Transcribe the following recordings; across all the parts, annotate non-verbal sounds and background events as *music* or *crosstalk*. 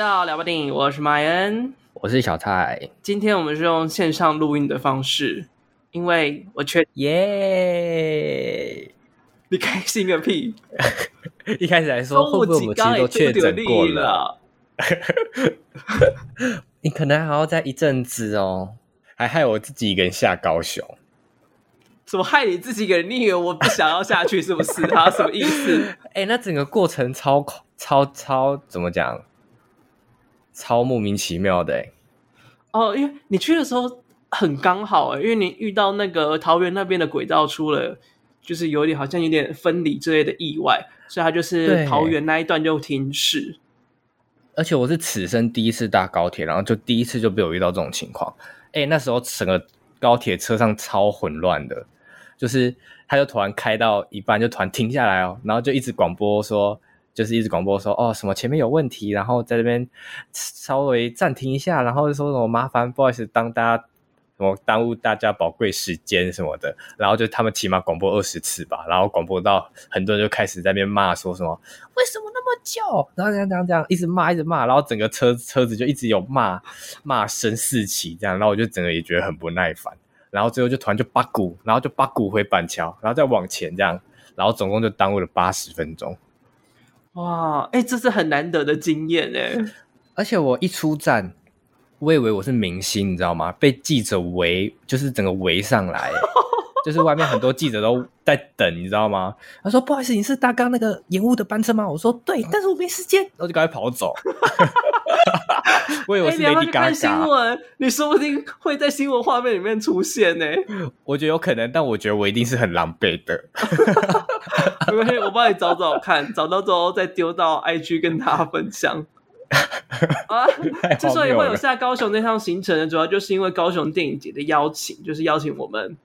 到聊吧电影，我是麦恩，我是小蔡。今天我们是用线上录音的方式，因为我确耶，*laughs* 你开心个屁！*laughs* 一开始来说，会不会我们其实都确诊过了？*laughs* 你可能还要再一阵子哦，还害我自己一个人下高雄。怎么害你自己一个人？你以为我不想要下去是不是？他什么意思？哎、欸，那整个过程超超超怎么讲？超莫名其妙的哎、欸！哦，因为你去的时候很刚好哎，因为你遇到那个桃园那边的轨道出了，就是有点好像有点分离之类的意外，所以它就是桃园那一段就停驶。而且我是此生第一次搭高铁，然后就第一次就被我遇到这种情况。哎，那时候整个高铁车上超混乱的，就是他就突然开到一半就突然停下来哦，然后就一直广播说。就是一直广播说哦什么前面有问题，然后在这边稍微暂停一下，然后说什么麻烦不好意思，当大家什么耽误大家宝贵时间什么的，然后就他们起码广播二十次吧，然后广播到很多人就开始在那边骂说什么为什么那么久，然后这样这样这样一直骂一直骂，然后整个车车子就一直有骂骂声四起这样，然后我就整个也觉得很不耐烦，然后最后就突然就八股，然后就八股回板桥，然后再往前这样，然后总共就耽误了八十分钟。哇，哎、欸，这是很难得的经验哎！而且我一出站，我以为我是明星，你知道吗？被记者围，就是整个围上来，*laughs* 就是外面很多记者都在等，你知道吗？他说：“不好意思，你是大刚那个延误的班车吗？”我说：“对，但是我没时间。”然后就赶快跑走。*laughs* 我以为是 Lady Gaga，看新闻，你说不定会在新闻画面里面出现呢。我觉得有可能，但我觉得我一定是很狼狈的。*laughs* 因为我帮你找找看，找到之后再丢到 IG 跟大家分享。*laughs* 啊，之所以会有下高雄那趟行程呢，主要就是因为高雄电影节的邀请，就是邀请我们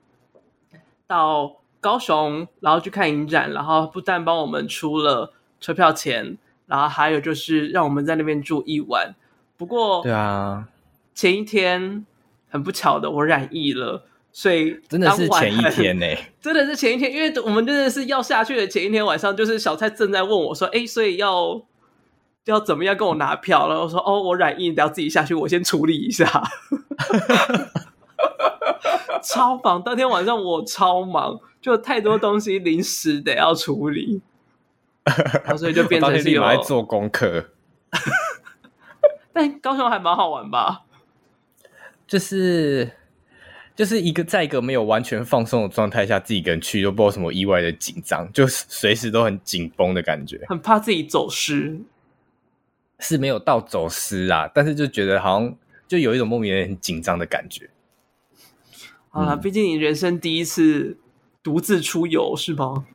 到高雄，然后去看影展，然后不但帮我们出了车票钱，然后还有就是让我们在那边住一晚。不过，对啊，前一天很不巧的，我染疫了，所以真的是前一天呢、欸，*laughs* 真的是前一天，因为我们真的是要下去的前一天晚上，就是小蔡正在问我说：“哎，所以要要怎么样跟我拿票？”然后我说：“哦，我染疫，你要自己下去，我先处理一下。*laughs* ”超忙，当天晚上我超忙，就太多东西临时得要处理，然后所以就变成是有在做功课。*laughs* 但高雄还蛮好玩吧？就是就是一个在一个没有完全放松的状态下，自己一个人去，又不知道什么意外的紧张，就随时都很紧绷的感觉，很怕自己走失。是没有到走失啊，但是就觉得好像就有一种莫名的很紧张的感觉。啊、嗯，毕竟你人生第一次独自出游是吗？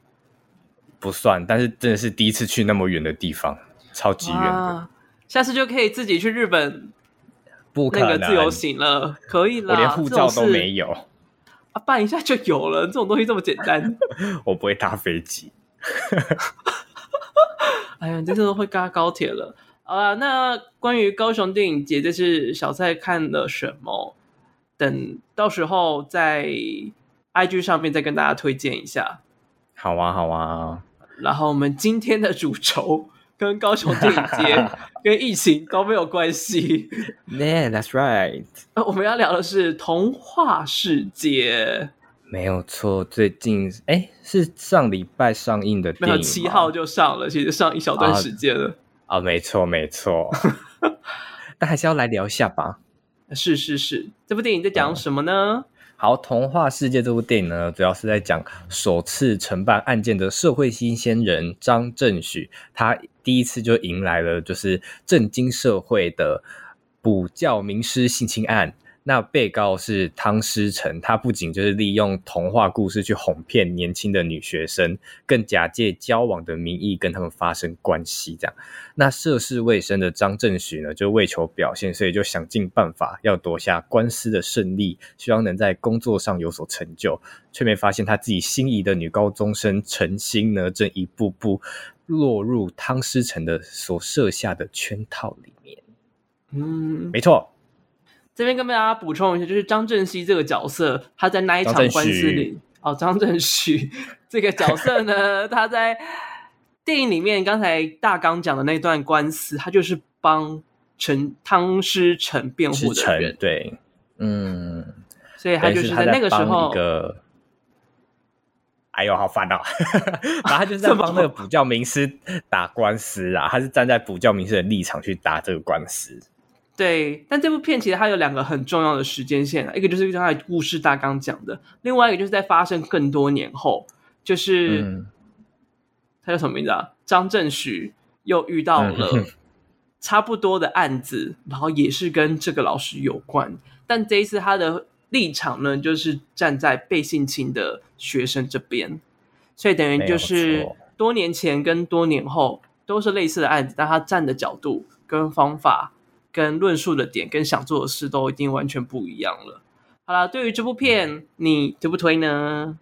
不算，但是真的是第一次去那么远的地方，超级远的。下次就可以自己去日本，不可能那个自由行了，可以了。我连护照都没有啊，办一下就有了。这种东西这么简单，*laughs* 我不会搭飞机。*laughs* 哎呀，这次都会搭高铁了啊！那关于高雄电影节，这次小蔡看了什么？等到时候在 IG 上面再跟大家推荐一下。好啊，好啊。然后我们今天的主轴。跟高雄电影节 *laughs* 跟疫情都没有关系。Yeah, that's right。我们要聊的是童话世界。没有错，最近哎，是上礼拜上映的电影，没有七号就上了，其实上一小段时间了。啊、哦哦，没错没错。*laughs* 但还是要来聊一下吧。是是是，这部电影在讲什么呢？嗯好，《童话世界》这部电影呢，主要是在讲首次承办案件的社会新鲜人张正许，他第一次就迎来了就是震惊社会的补教名师性侵案。那被告是汤诗成，他不仅就是利用童话故事去哄骗年轻的女学生，更假借交往的名义跟他们发生关系。这样，那涉世未深的张正许呢，就为求表现，所以就想尽办法要夺下官司的胜利，希望能在工作上有所成就，却没发现他自己心仪的女高中生陈心呢，正一步步落入汤诗成的所设下的圈套里面。嗯，没错。这边跟大家补充一下，就是张正熙这个角色，他在那一场官司里，哦，张正旭。这个角色呢，*laughs* 他在电影里面刚才大纲讲的那段官司，他就是帮陈汤师成辩护的人，对，嗯，所以他就是在那个时候，一个，哎呦，好烦哦，*laughs* 然后他就是在帮那个补教名师打官司啊，他是站在补教名师的立场去打这个官司。对，但这部片其实它有两个很重要的时间线啊，一个就是刚才故事大纲讲的，另外一个就是在发生更多年后，就是、嗯、他叫什么名字啊？张振许又遇到了差不多的案子，嗯、然后也是跟这个老师有关，但这一次他的立场呢，就是站在被性侵的学生这边，所以等于就是多年前跟多年后都是类似的案子，但他站的角度跟方法。跟论述的点跟想做的事都已经完全不一样了。好了，对于这部片，你推不推呢？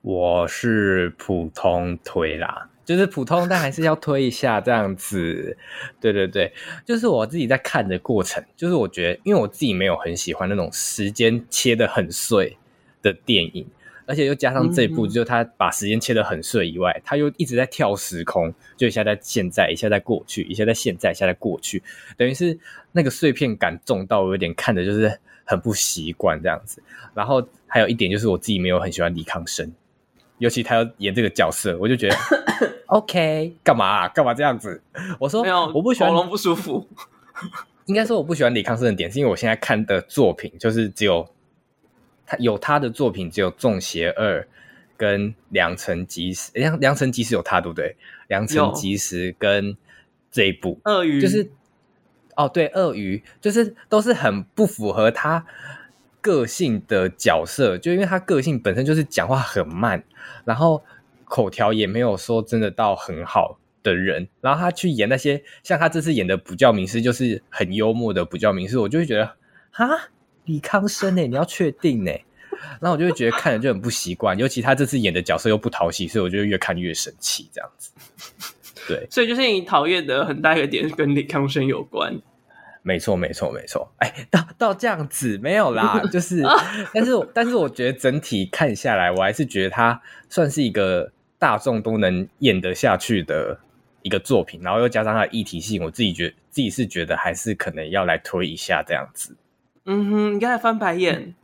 我是普通推啦，就是普通，但还是要推一下这样子。对对对，就是我自己在看的过程，就是我觉得，因为我自己没有很喜欢那种时间切得很碎的电影。而且又加上这一部，就他把时间切得很碎以外，嗯、他又一直在跳时空，就一下在现在，一下在过去，一下在现在，一下在过去，等于是那个碎片感重到我有点看的就是很不习惯这样子。然后还有一点就是我自己没有很喜欢李康生，尤其他要演这个角色，我就觉得 *laughs* OK，干嘛啊？干嘛这样子？我说没有，我不喜欢喉咙不舒服。应该说我不喜欢李康生的点，是因为我现在看的作品就是只有。他有他的作品，只有《中邪二》跟《良辰吉时》。良《良辰吉时》有他，对不对？《良辰吉时》跟这一部鳄鱼，就是哦，对，鳄鱼就是都是很不符合他个性的角色，就因为他个性本身就是讲话很慢，然后口条也没有说真的到很好的人，然后他去演那些像他这次演的补教名师，就是很幽默的补教名师，我就会觉得哈。李康生呢？你要确定呢？然后我就会觉得看着就很不习惯，尤其他这次演的角色又不讨喜，所以我就越看越生气，这样子。对，所以就是你讨厌的很大一个点跟李康生有关。没错，没错，没错。哎，到到这样子没有啦，就是，*laughs* 但是但是我觉得整体看下来，我还是觉得他算是一个大众都能演得下去的一个作品，然后又加上它的议题性，我自己觉自己是觉得还是可能要来推一下这样子。嗯哼，你刚才翻白眼，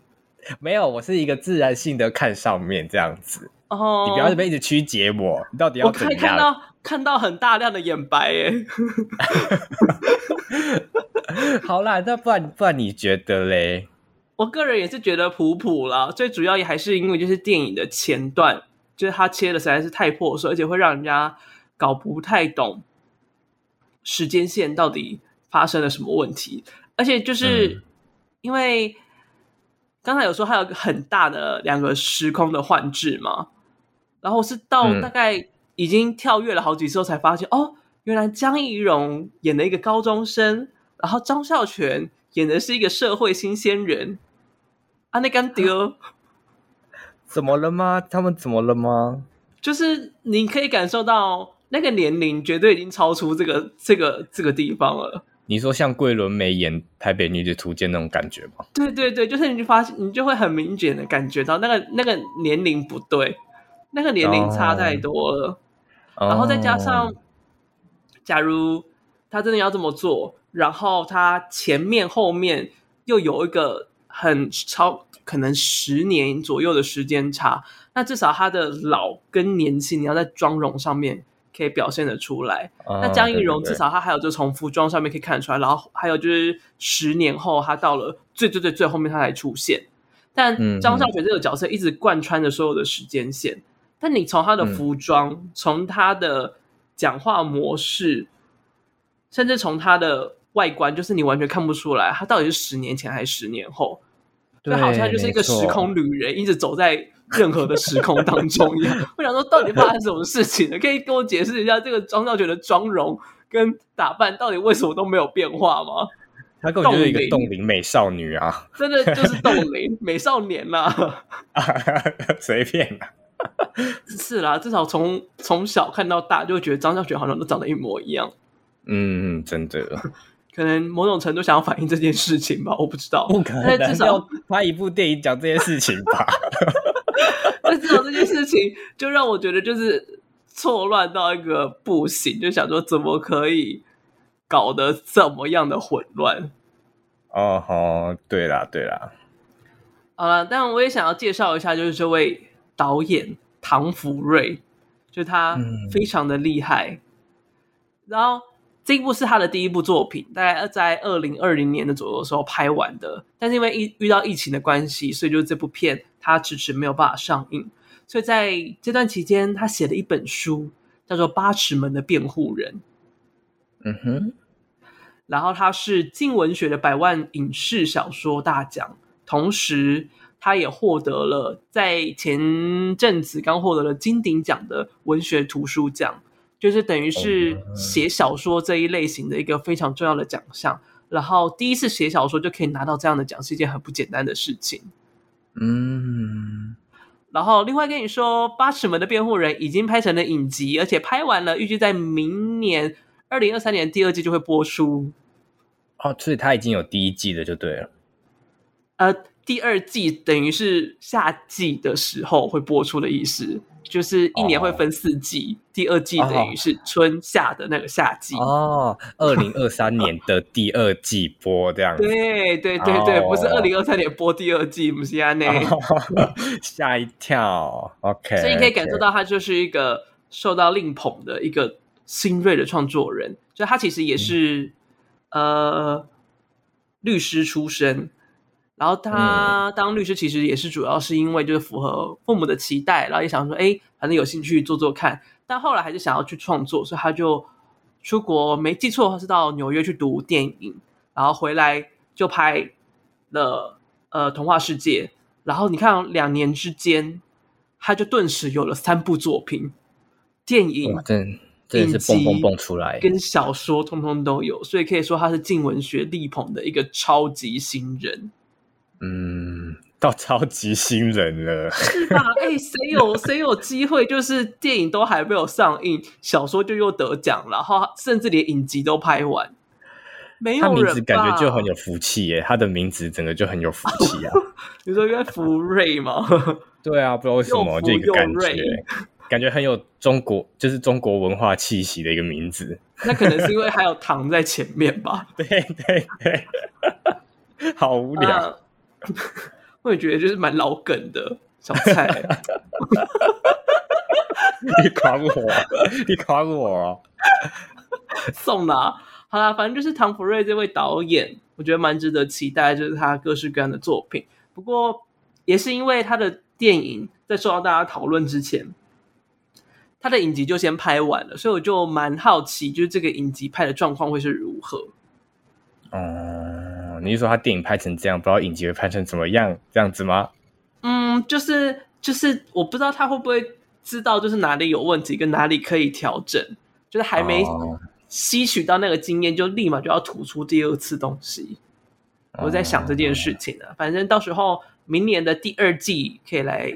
没有，我是一个自然性的看上面这样子。哦，你不要这边一直曲解我，你到底要怎样？我可以看到看到很大量的眼白耶。*laughs* 好啦，那不然不然你觉得嘞？我个人也是觉得普普啦，最主要也还是因为就是电影的前段，就是他切的实在是太破碎，而且会让人家搞不太懂时间线到底发生了什么问题，而且就是。嗯。因为刚才有说还有个很大的两个时空的换置嘛，然后是到大概已经跳跃了好几次后才发现，嗯、哦，原来江一荣演的一个高中生，然后张孝全演的是一个社会新鲜人，啊，那干丢，怎么了吗？他们怎么了吗？就是你可以感受到那个年龄绝对已经超出这个这个这个地方了。你说像桂纶镁演《台北女子图鉴》那种感觉吗？对对对，就是你就发现，你就会很明显的感觉到那个那个年龄不对，那个年龄差太多了。Oh. 然后再加上，假如他真的要这么做，然后他前面后面又有一个很超可能十年左右的时间差，那至少他的老跟年轻，你要在妆容上面。可以表现得出来。Uh, 那江一蓉至少他还有就从服装上面可以看得出来，然后还有就是十年后他到了最最最最后面他才出现。但张孝全这个角色一直贯穿着所有的时间线。嗯、但你从他的服装，从、嗯、他的讲话模式，甚至从他的外观，就是你完全看不出来他到底是十年前还是十年后。对，就好像就是一个时空旅人，一直走在。任何的时空当中一样，*laughs* 我想说，到底发生什么事情了？可以跟我解释一下这个张孝全的妆容跟打扮到底为什么都没有变化吗？他根本就是一个冻龄美少女啊！真的就是冻龄 *laughs* 美少年呐、啊！*laughs* 随便啦，是啦，至少从从小看到大，就会觉得张孝全好像都长得一模一样。嗯，真的，可能某种程度想要反映这件事情吧，我不知道。不可能，至少要拍一部电影讲这件事情吧。*laughs* 但至少这件事情就让我觉得就是错乱到一个不行，就想说怎么可以搞得这么样的混乱。哦好，对啦对啦。好了，但我也想要介绍一下，就是这位导演唐福瑞，就他非常的厉害。嗯、然后这一部是他的第一部作品，大概在二零二零年的左右的时候拍完的。但是因为疫遇到疫情的关系，所以就这部片他迟迟没有办法上映。所以在这段期间，他写了一本书，叫做《八尺门的辩护人》。嗯哼。然后他是近文学的百万影视小说大奖。同时，他也获得了在前阵子刚获得了金鼎奖的文学图书奖，就是等于是写小说这一类型的一个非常重要的奖项。然后第一次写小说就可以拿到这样的奖，是一件很不简单的事情。嗯。然后另外跟你说，《八尺门的辩护人》已经拍成了影集，而且拍完了，预计在明年二零二三年第二季就会播出。哦，所以他已经有第一季的，就对了。呃，第二季等于是夏季的时候会播出的意思，就是一年会分四季，哦、第二季等于是春夏的那个夏季哦。二零二三年的第二季播这样子，对对对对，哦、不是二零二三年播第二季，不是安内吓一跳。OK，*laughs* 所以你可以感受到他就是一个受到力捧的一个新锐的创作人，就他其实也是、嗯、呃律师出身。然后他当律师其实也是主要是因为就是符合父母的期待，然后也想说，哎，反正有兴趣做做看。但后来还是想要去创作，所以他就出国，没记错是到纽约去读电影，然后回来就拍了呃《童话世界》。然后你看两年之间，他就顿时有了三部作品，电影、影集、蹦蹦蹦出来，跟小说通通都有，所以可以说他是镜文学力捧的一个超级新人。嗯，到超级新人了，是吧？哎、欸，谁有 *laughs* 谁有机会？就是电影都还没有上映，小说就又得奖，然后甚至连影集都拍完，没有人。他名字感觉就很有福气耶，他的名字整个就很有福气啊。*laughs* 你说应该福瑞吗？对啊，不知道为什么这个感觉，感觉很有中国，就是中国文化气息的一个名字。那可能是因为还有唐在前面吧？*laughs* 对对对，好无聊。啊我也觉得就是蛮老梗的小菜。*laughs* 你夸我，你夸我，送啦！好啦，反正就是唐福瑞这位导演，我觉得蛮值得期待，就是他各式各样的作品。不过，也是因为他的电影在受到大家讨论之前，他的影集就先拍完了，所以我就蛮好奇，就是这个影集拍的状况会是如何。嗯，你是说他电影拍成这样，不知道影集会拍成怎么样，这样子吗？嗯，就是就是，我不知道他会不会知道，就是哪里有问题，跟哪里可以调整，就是还没吸取到那个经验，就立马就要吐出第二次东西。我在想这件事情呢、啊，反正到时候明年的第二季可以来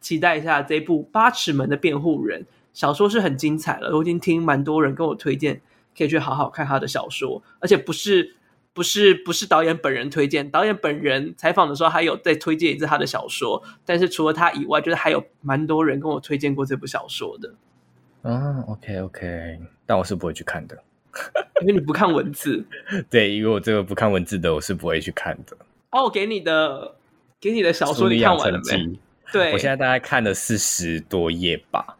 期待一下这部《八尺门的辩护人》小说是很精彩了，我已经听蛮多人跟我推荐，可以去好好看他的小说，而且不是。不是不是导演本人推荐，导演本人采访的时候还有再推荐一次他的小说，但是除了他以外，就是还有蛮多人跟我推荐过这部小说的。嗯，OK OK，但我是不会去看的，*laughs* 因为你不看文字。对，因为我这个不看文字的，我是不会去看的。哦，我给你的给你的小说你看完了没？对，我现在大概看了四十多页吧。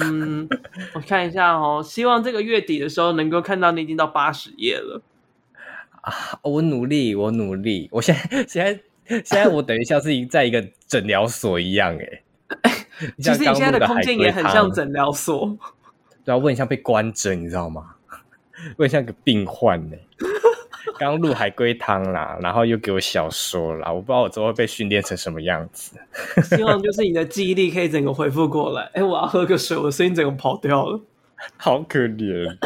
嗯，我看一下哦，希望这个月底的时候能够看到你已经到八十页了。啊！我努力，我努力。我现在现在现在我等于像是在一个诊疗所一样，哎。其实你现在的空间也很像诊疗所。*laughs* 对啊，我很像被关着，你知道吗？我很像个病患呢。刚录海龟汤啦，然后又给我小说啦，我不知道我之后会被训练成什么样子。*laughs* 希望就是你的记忆力可以整个恢复过来。哎，我要喝个水，我声音整个跑掉了，好可怜。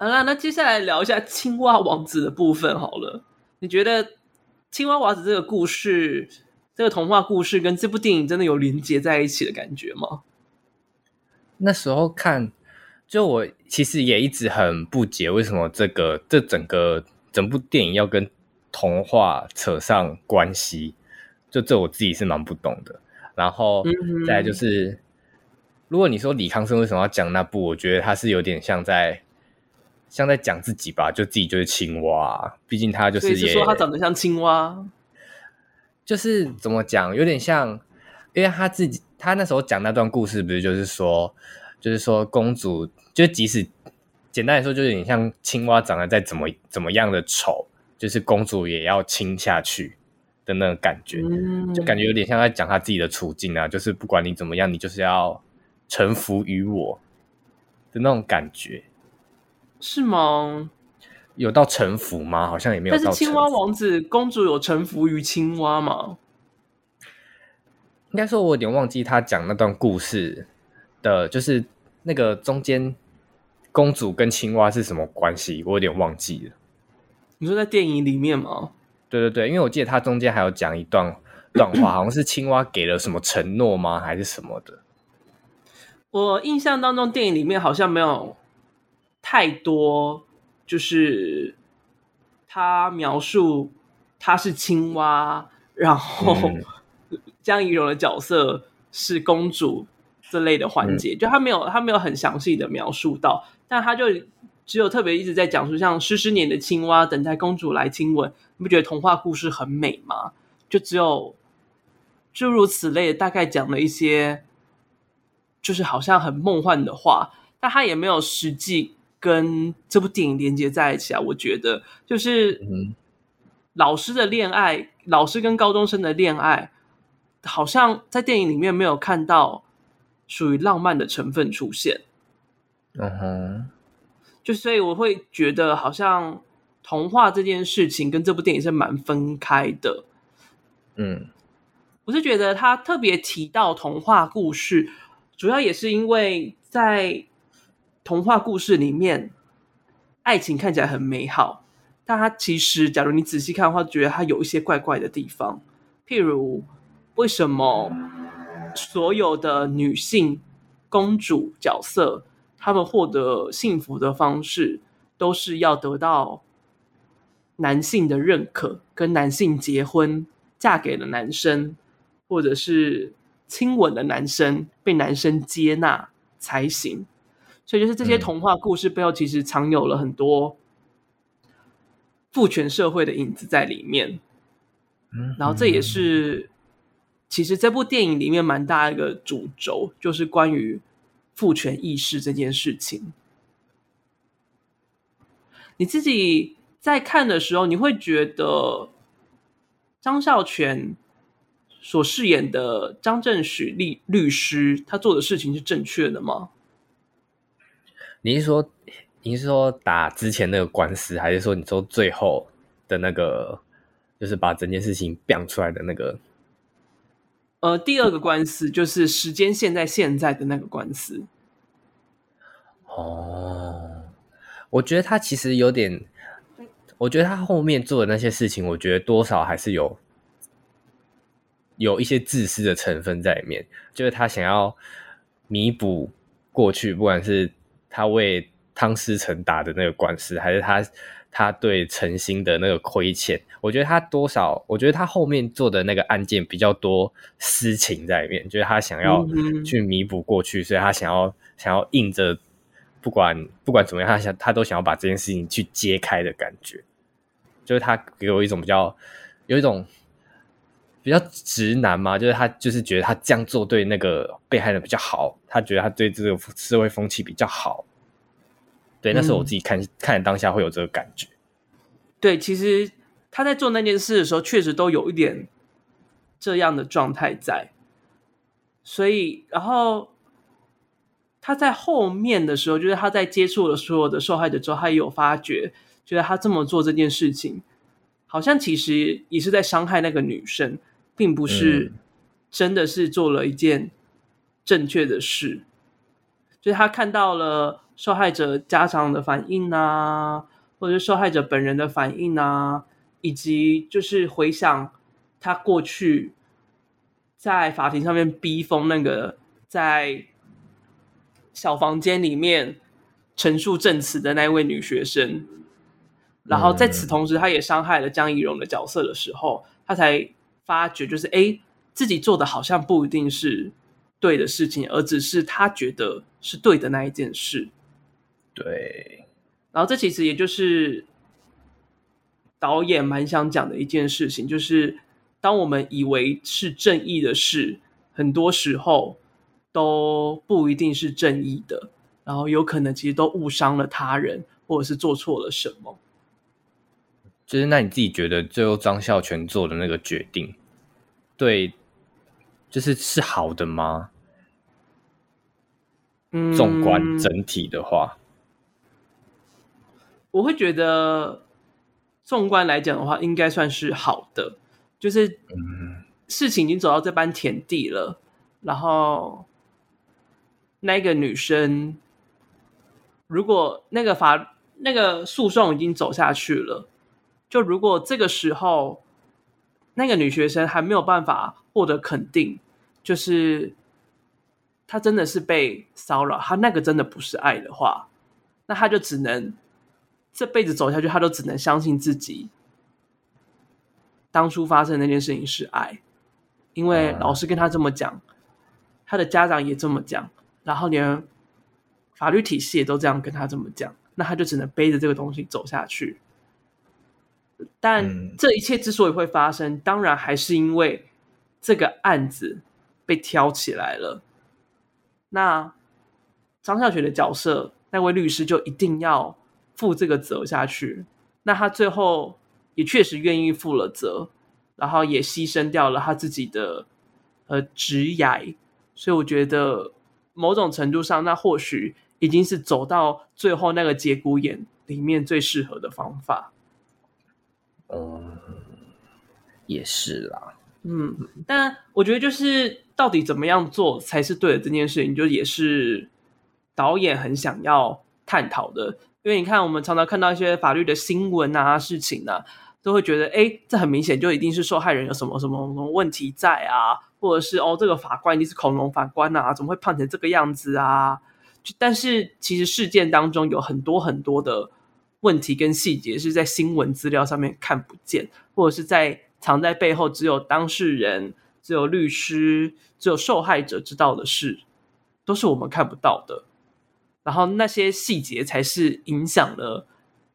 好啦，那接下来聊一下青蛙王子的部分好了。你觉得青蛙王子这个故事，这个童话故事跟这部电影真的有连接在一起的感觉吗？那时候看，就我其实也一直很不解，为什么这个这整个整部电影要跟童话扯上关系？就这我自己是蛮不懂的。然后再来就是，嗯、如果你说李康生为什么要讲那部，我觉得他是有点像在。像在讲自己吧，就自己就是青蛙，毕竟他就是也，是说他长得像青蛙，就是怎么讲，有点像，因为他自己，他那时候讲那段故事，不是就是说，就是说公主，就即使简单来说，就有点像青蛙长得再怎么怎么样的丑，就是公主也要亲下去的那种感觉，嗯、就感觉有点像在讲他自己的处境啊，就是不管你怎么样，你就是要臣服于我的那种感觉。是吗？有到臣服吗？好像也没有到。但是青蛙王子公主有臣服于青蛙吗？应该说，我有点忘记他讲那段故事的，就是那个中间公主跟青蛙是什么关系，我有点忘记了。你说在电影里面吗？对对对，因为我记得他中间还有讲一段段话，好像是青蛙给了什么承诺吗？还是什么的？我印象当中，电影里面好像没有。太多，就是他描述他是青蛙，然后 *laughs* 江一蓉的角色是公主这类的环节，嗯、就他没有他没有很详细的描述到，但他就只有特别一直在讲述像湿湿黏的青蛙等待公主来亲吻，你不觉得童话故事很美吗？就只有诸如此类的，大概讲了一些，就是好像很梦幻的话，但他也没有实际。跟这部电影连接在一起啊，我觉得就是老师的恋爱，老师跟高中生的恋爱，好像在电影里面没有看到属于浪漫的成分出现。嗯哼，就所以我会觉得好像童话这件事情跟这部电影是蛮分开的。嗯，我是觉得他特别提到童话故事，主要也是因为在。童话故事里面，爱情看起来很美好，但它其实，假如你仔细看的话，觉得它有一些怪怪的地方。譬如，为什么所有的女性公主角色，她们获得幸福的方式，都是要得到男性的认可，跟男性结婚，嫁给了男生，或者是亲吻了男生，被男生接纳才行。所以，就是这些童话故事背后，其实藏有了很多父权社会的影子在里面。嗯，然后这也是其实这部电影里面蛮大一个主轴，就是关于父权意识这件事情。你自己在看的时候，你会觉得张孝全所饰演的张正许律律师，他做的事情是正确的吗？你是说，你是说打之前那个官司，还是说你说最后的那个，就是把整件事情讲出来的那个？呃，第二个官司就是时间线在现在的那个官司。哦，我觉得他其实有点，我觉得他后面做的那些事情，我觉得多少还是有有一些自私的成分在里面，就是他想要弥补过去，不管是。他为汤思成打的那个官司，还是他他对陈星的那个亏欠，我觉得他多少，我觉得他后面做的那个案件比较多私情在里面，就是他想要去弥补过去，所以他想要想要硬着，不管不管怎么样，他想他都想要把这件事情去揭开的感觉，就是他给我一种比较有一种比较直男嘛，就是他就是觉得他这样做对那个被害人比较好，他觉得他对这个社会风气比较好。对，那时候我自己看、嗯、看当下会有这个感觉。对，其实他在做那件事的时候，确实都有一点这样的状态在。所以，然后他在后面的时候，就是他在接触了所有的受害者之后，他也有发觉，觉得他这么做这件事情，好像其实也是在伤害那个女生，并不是真的是做了一件正确的事。嗯、就是他看到了。受害者家长的反应啊，或者是受害者本人的反应啊，以及就是回想他过去在法庭上面逼疯那个在小房间里面陈述证词的那位女学生，然后在此同时，他也伤害了江怡蓉的角色的时候，他才发觉，就是哎，自己做的好像不一定是对的事情，而只是他觉得是对的那一件事。对，然后这其实也就是导演蛮想讲的一件事情，就是当我们以为是正义的事，很多时候都不一定是正义的，然后有可能其实都误伤了他人，或者是做错了什么。就是那你自己觉得最后张孝全做的那个决定，对，就是是好的吗？嗯，纵观整体的话，我会觉得，纵观来讲的话，应该算是好的。就是，事情已经走到这般田地了，然后那个女生，如果那个法那个诉讼已经走下去了。就如果这个时候那个女学生还没有办法获得肯定，就是她真的是被骚扰，她那个真的不是爱的话，那她就只能这辈子走下去，她都只能相信自己当初发生那件事情是爱，因为老师跟她这么讲，她的家长也这么讲，然后连法律体系也都这样跟她这么讲，那她就只能背着这个东西走下去。但这一切之所以会发生，嗯、当然还是因为这个案子被挑起来了。那张孝全的角色，那位律师就一定要负这个责下去。那他最后也确实愿意负了责，然后也牺牲掉了他自己的呃职涯。所以我觉得某种程度上，那或许已经是走到最后那个节骨眼里面最适合的方法。嗯，也是啦。嗯，但我觉得就是到底怎么样做才是对的这件事情，就也是导演很想要探讨的。因为你看，我们常常看到一些法律的新闻啊、事情啊，都会觉得，哎，这很明显就一定是受害人有什么什么什么问题在啊，或者是哦，这个法官一定是恐龙法官啊，怎么会判成这个样子啊？但是其实事件当中有很多很多的。问题跟细节是在新闻资料上面看不见，或者是在藏在背后，只有当事人、只有律师、只有受害者知道的事，都是我们看不到的。然后那些细节才是影响了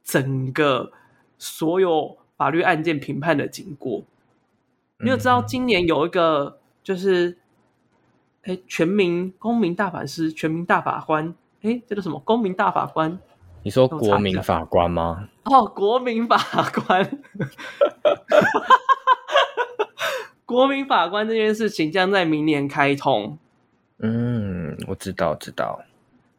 整个所有法律案件评判的经过。你有知道今年有一个就是，哎，全民公民大法师、全民大法官，哎，这个什么公民大法官？你说国民法官吗？哦，国民法官，*laughs* 国民法官这件事情将在明年开通。嗯，我知道，知道。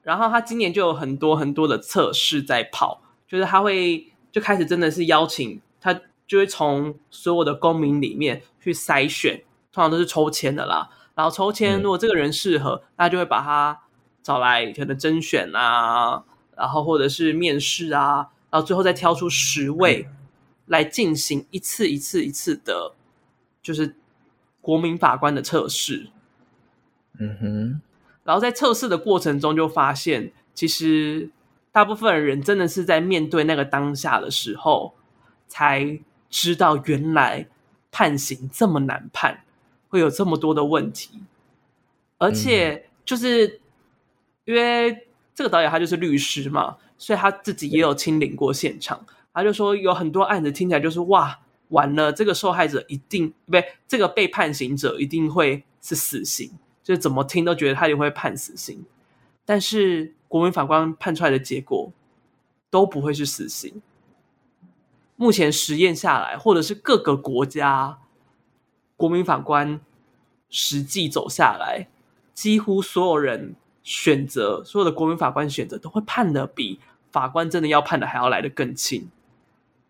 然后他今年就有很多很多的测试在跑，就是他会就开始真的是邀请他，就会从所有的公民里面去筛选，通常都是抽签的啦。然后抽签，如果这个人适合，那、嗯、就会把他找来可能甄选啊。然后或者是面试啊，然后最后再挑出十位来进行一次一次一次的，就是国民法官的测试。嗯哼。然后在测试的过程中，就发现其实大部分人真的是在面对那个当下的时候，才知道原来判刑这么难判，会有这么多的问题，而且就是因为。这个导演他就是律师嘛，所以他自己也有亲临过现场。他就说有很多案子听起来就是哇，完了，这个受害者一定不对，这个被判刑者一定会是死刑，就是怎么听都觉得他也会判死刑。但是国民法官判出来的结果都不会是死刑。目前实验下来，或者是各个国家国民法官实际走下来，几乎所有人。选择所有的国民法官选择都会判的比法官真的要判的还要来的更轻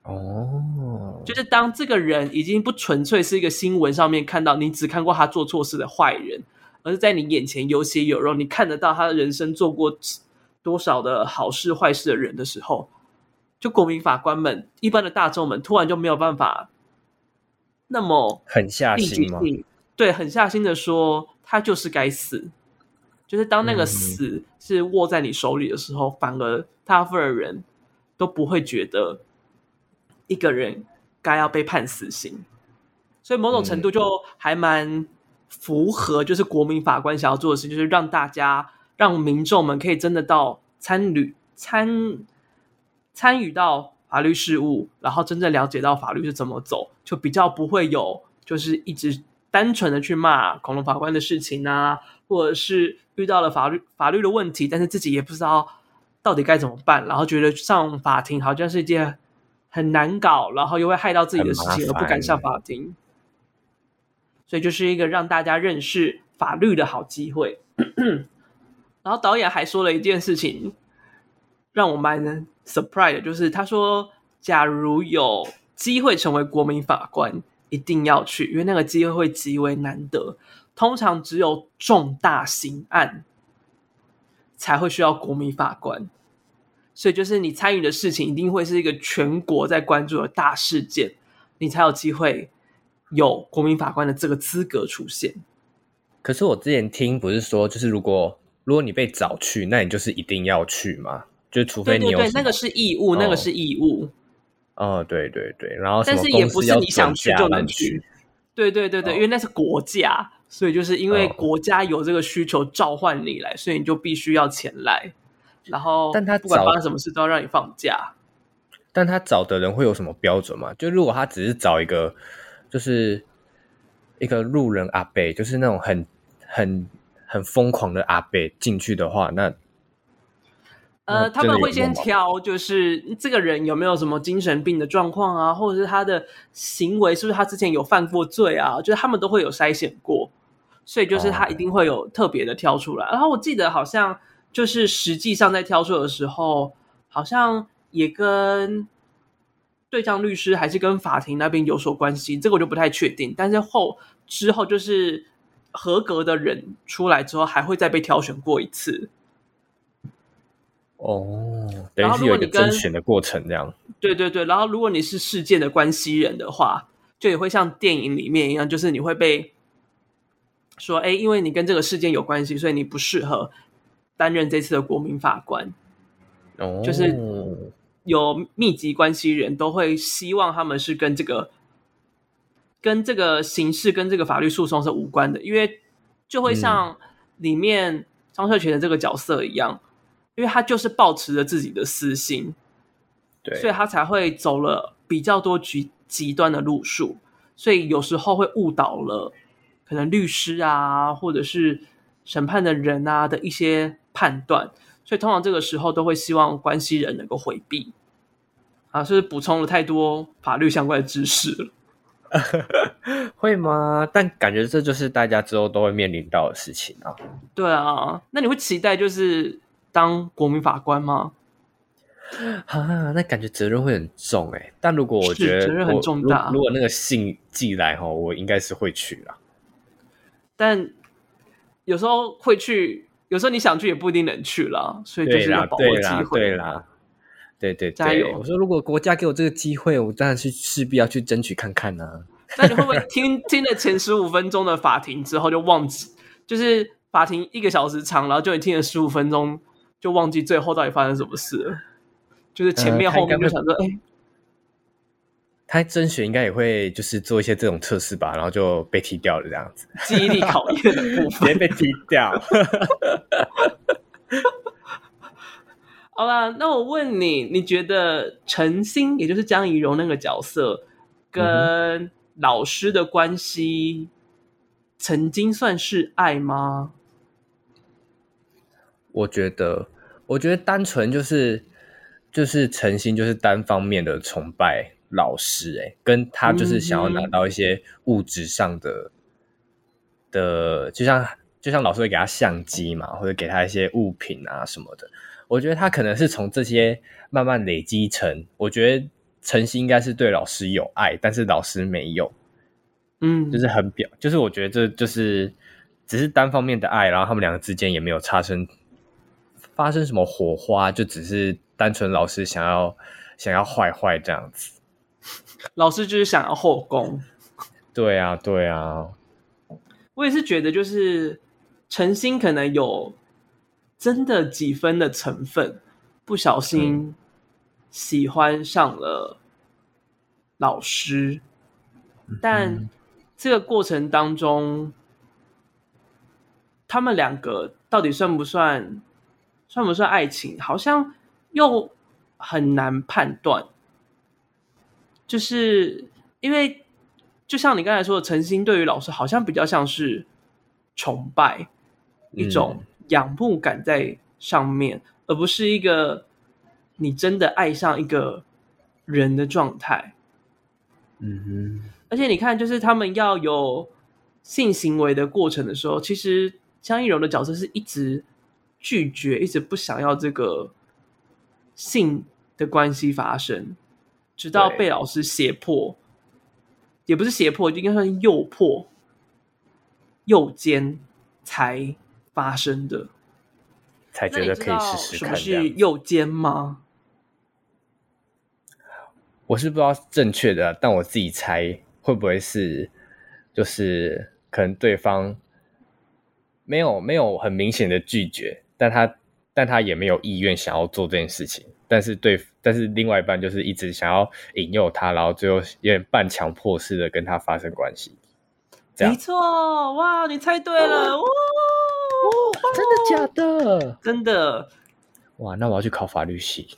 哦，就是当这个人已经不纯粹是一个新闻上面看到你只看过他做错事的坏人，而是在你眼前有血有肉，你看得到他的人生做过多少的好事坏事的人的时候，就国民法官们一般的大众们突然就没有办法那么狠下心吗？对，狠下心的说他就是该死。就是当那个死是握在你手里的时候，嗯、反而大部分人都不会觉得一个人该要被判死刑，所以某种程度就还蛮符合，就是国民法官想要做的事，就是让大家让民众们可以真的到参与参参与到法律事务，然后真正了解到法律是怎么走，就比较不会有就是一直单纯的去骂恐龙法官的事情啊，或者是遇到了法律法律的问题，但是自己也不知道到底该怎么办，然后觉得上法庭好像是一件很难搞，然后又会害到自己的事情，而不敢上法庭。所以就是一个让大家认识法律的好机会。然后导演还说了一件事情，让我蛮 surprise 的，就是他说，假如有机会成为国民法官，一定要去，因为那个机会会极为难得，通常只有重大刑案才会需要国民法官，所以就是你参与的事情一定会是一个全国在关注的大事件，你才有机会。有国民法官的这个资格出现，可是我之前听不是说，就是如果如果你被找去，那你就是一定要去吗？就除非你有对对对，那个是义务，哦、那个是义务。哦，对对对，然后但是也不是你想去就能去。对对对对，哦、因为那是国家，所以就是因为国家有这个需求召唤你来，所以你就必须要前来。然后，但他不管发生什么事都要让你放假。但他找的人会有什么标准吗？就如果他只是找一个。就是一个路人阿贝，就是那种很很很疯狂的阿贝进去的话，那呃，他们会先挑，就是这个人有没有什么精神病的状况啊，或者是他的行为是不是他之前有犯过罪啊？就是他们都会有筛选过，所以就是他一定会有特别的挑出来。然后我记得好像就是实际上在挑出的时候，好像也跟。对账律师还是跟法庭那边有所关系，这个我就不太确定。但是后之后就是合格的人出来之后，还会再被挑选过一次。哦，等于是有一个甄选的过程这样。对对对，然后如果你是事件的关系人的话，就也会像电影里面一样，就是你会被说，哎，因为你跟这个事件有关系，所以你不适合担任这次的国民法官。哦，就是。有密集关系人都会希望他们是跟这个、跟这个形式、跟这个法律诉讼是无关的，因为就会像里面张孝全的这个角色一样，因为他就是抱持着自己的私心，对，所以他才会走了比较多极极端的路数，所以有时候会误导了可能律师啊，或者是审判的人啊的一些判断。所以通常这个时候都会希望关系人能够回避，啊，是不是补充了太多法律相关的知识了？*laughs* 会吗？但感觉这就是大家之后都会面临到的事情啊。对啊，那你会期待就是当国民法官吗？啊，那感觉责任会很重哎。但如果我觉得责任很重大，如果那个信寄来哈，我应该是会去啦。但有时候会去。有时候你想去也不一定能去了，所以就是要把握机会。对啦，对对，加油！我说如果国家给我这个机会，我当然是势必要去争取看看呢、啊。那你会不会听听了前十五分钟的法庭之后就忘记？就是法庭一个小时长，然后就你听了十五分钟就忘记最后到底发生什么事了？就是前面后面就想说，哎、呃。他甄选应该也会就是做一些这种测试吧，然后就被踢掉了这样子，记忆力考验的部分，直接被踢掉。*laughs* 好吧，那我问你，你觉得陈星，也就是江怡蓉那个角色，跟老师的关系，曾经算是爱吗？我觉得，我觉得单纯就是就是陈星就是单方面的崇拜。老师哎、欸，跟他就是想要拿到一些物质上的、嗯、的，就像就像老师会给他相机嘛，或者给他一些物品啊什么的。我觉得他可能是从这些慢慢累积成，我觉得晨曦应该是对老师有爱，但是老师没有，嗯，就是很表，就是我觉得这就是只是单方面的爱，然后他们两个之间也没有发生发生什么火花，就只是单纯老师想要想要坏坏这样子。老师就是想要后宫，*laughs* 对啊，对啊，我也是觉得，就是陈心可能有真的几分的成分，不小心喜欢上了老师，嗯、但这个过程当中，他们两个到底算不算，算不算爱情？好像又。很难判断，就是因为就像你刚才说的，陈星对于老师好像比较像是崇拜，一种仰慕感在上面，嗯、而不是一个你真的爱上一个人的状态。嗯哼，而且你看，就是他们要有性行为的过程的时候，其实江一柔的角色是一直拒绝，一直不想要这个性的关系发生，直到被老师胁迫，也不是胁迫，就应该算是诱迫、诱奸才发生的，才觉得可以试试看。什么是诱奸吗？我是不知道正确的，但我自己猜会不会是，就是可能对方没有没有很明显的拒绝，但他但他也没有意愿想要做这件事情，但是对，但是另外一半就是一直想要引诱他，然后最后有点半强迫式的跟他发生关系。没错，哇，你猜对了，哇，真的假的？真的，哇，那我要去考法律系。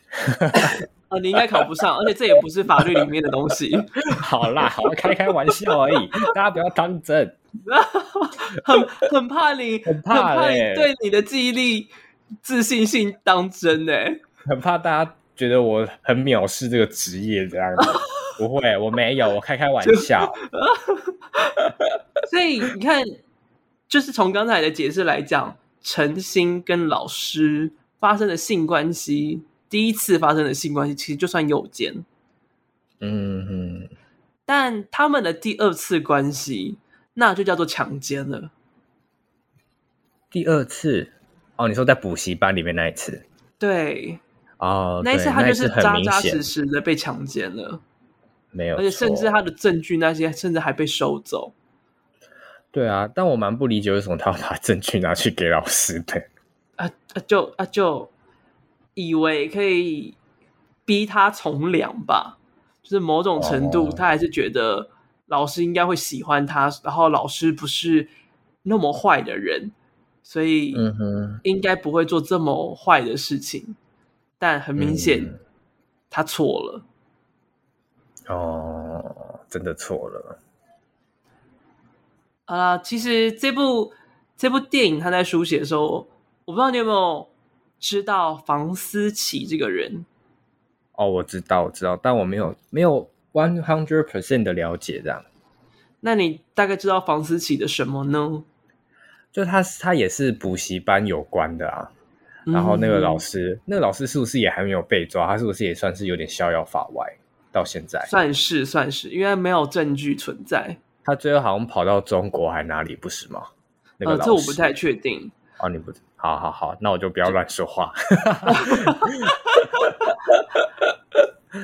啊，*laughs* 你应该考不上，而且这也不是法律里面的东西。*laughs* 好啦，好，开开玩笑而已，*laughs* 大家不要当真。很很怕你，很怕，很怕你对你的记忆力、自信心当真哎，很怕大家觉得我很藐视这个职业这样子。*laughs* 不会，我没有，我开开玩笑。*laughs* 所以你看，就是从刚才的解释来讲，陈星跟老师发生的性关系。第一次发生的性关系，其实就算有奸，嗯哼，但他们的第二次关系，那就叫做强奸了。第二次哦，你说在补习班里面那一次，对，哦，那一次他就是扎扎实实的被强奸了，没有，而且甚至他的证据那些，甚至还被收走。对啊，但我蛮不理解为什么他要把证据拿去给老师的，啊啊，就啊就。以为可以逼他从良吧，就是某种程度，他还是觉得老师应该会喜欢他，然后老师不是那么坏的人，所以应该不会做这么坏的事情。但很明显，他错了。哦，真的错了。啊，其实这部这部电影他在书写的时候，我不知道你有没有。知道房思琪这个人哦，我知道，我知道，但我没有没有 one hundred percent 的了解这样。那你大概知道房思琪的什么呢？就他他也是补习班有关的啊。然后那个老师，嗯、那个老师是不是也还没有被抓？他是不是也算是有点逍遥法外？到现在算是算是，因为没有证据存在。他最后好像跑到中国还哪里不是吗？那个老这我不太确定。哦，你不知。好好好，那我就不要乱说话。*laughs*